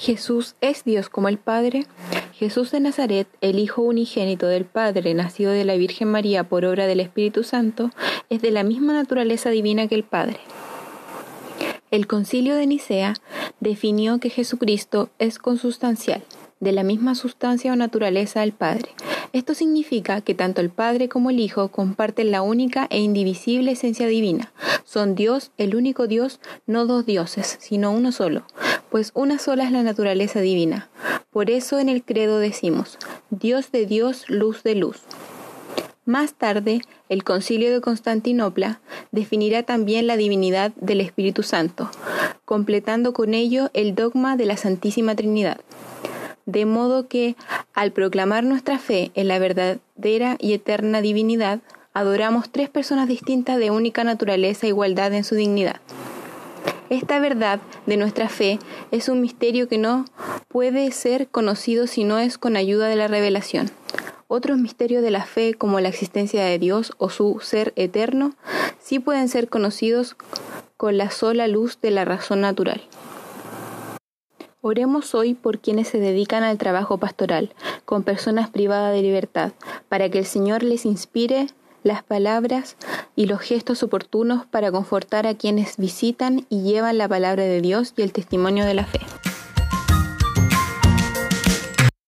Jesús es Dios como el Padre. Jesús de Nazaret, el Hijo unigénito del Padre, nacido de la Virgen María por obra del Espíritu Santo, es de la misma naturaleza divina que el Padre. El concilio de Nicea definió que Jesucristo es consustancial, de la misma sustancia o naturaleza del Padre. Esto significa que tanto el Padre como el Hijo comparten la única e indivisible esencia divina. Son Dios, el único Dios, no dos dioses, sino uno solo, pues una sola es la naturaleza divina. Por eso en el credo decimos, Dios de Dios, luz de luz. Más tarde, el concilio de Constantinopla definirá también la divinidad del Espíritu Santo, completando con ello el dogma de la Santísima Trinidad. De modo que, al proclamar nuestra fe en la verdadera y eterna divinidad, adoramos tres personas distintas de única naturaleza e igualdad en su dignidad. Esta verdad de nuestra fe es un misterio que no puede ser conocido si no es con ayuda de la revelación. Otros misterios de la fe, como la existencia de Dios o su ser eterno, sí pueden ser conocidos con la sola luz de la razón natural. Oremos hoy por quienes se dedican al trabajo pastoral, con personas privadas de libertad, para que el Señor les inspire las palabras y los gestos oportunos para confortar a quienes visitan y llevan la palabra de Dios y el testimonio de la fe.